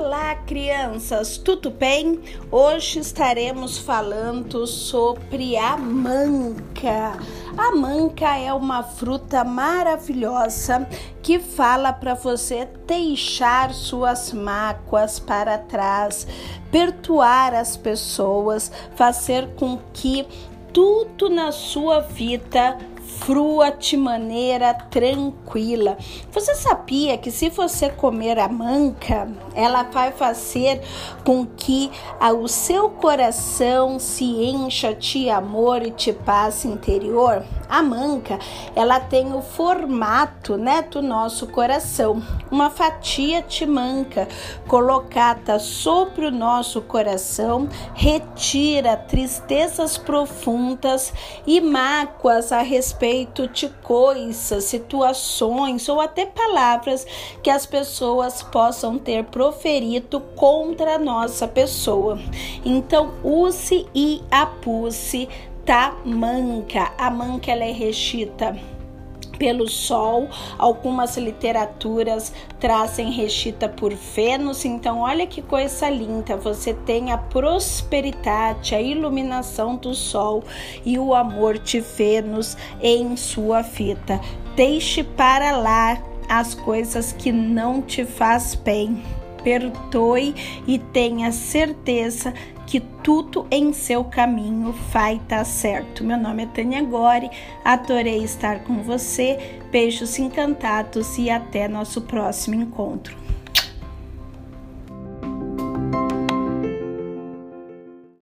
Olá, crianças, tudo bem? Hoje estaremos falando sobre a manca. A manca é uma fruta maravilhosa que fala para você deixar suas mágoas para trás, perdoar as pessoas, fazer com que tudo na sua vida frua de maneira tranquila. Você sabia que se você comer a manca, ela vai fazer com que o seu coração se encha de amor e de paz interior? A manca, ela tem o formato, né, do nosso coração. Uma fatia de manca colocada sobre o nosso coração retira tristezas profundas e mágoas a respeito de coisas, situações ou até palavras que as pessoas possam ter proferido contra a nossa pessoa. Então, use e apuse tamanca. A manca ela é rechita pelo Sol. Algumas literaturas trazem rechita por Vênus. Então, olha que coisa linda. Você tem a prosperidade, a iluminação do Sol e o amor de Vênus em sua fita. Deixe para lá as coisas que não te faz bem. Perdoe e tenha certeza que tudo em seu caminho vai dar certo. Meu nome é Tânia Gore, adorei estar com você. Beijos encantados e até nosso próximo encontro.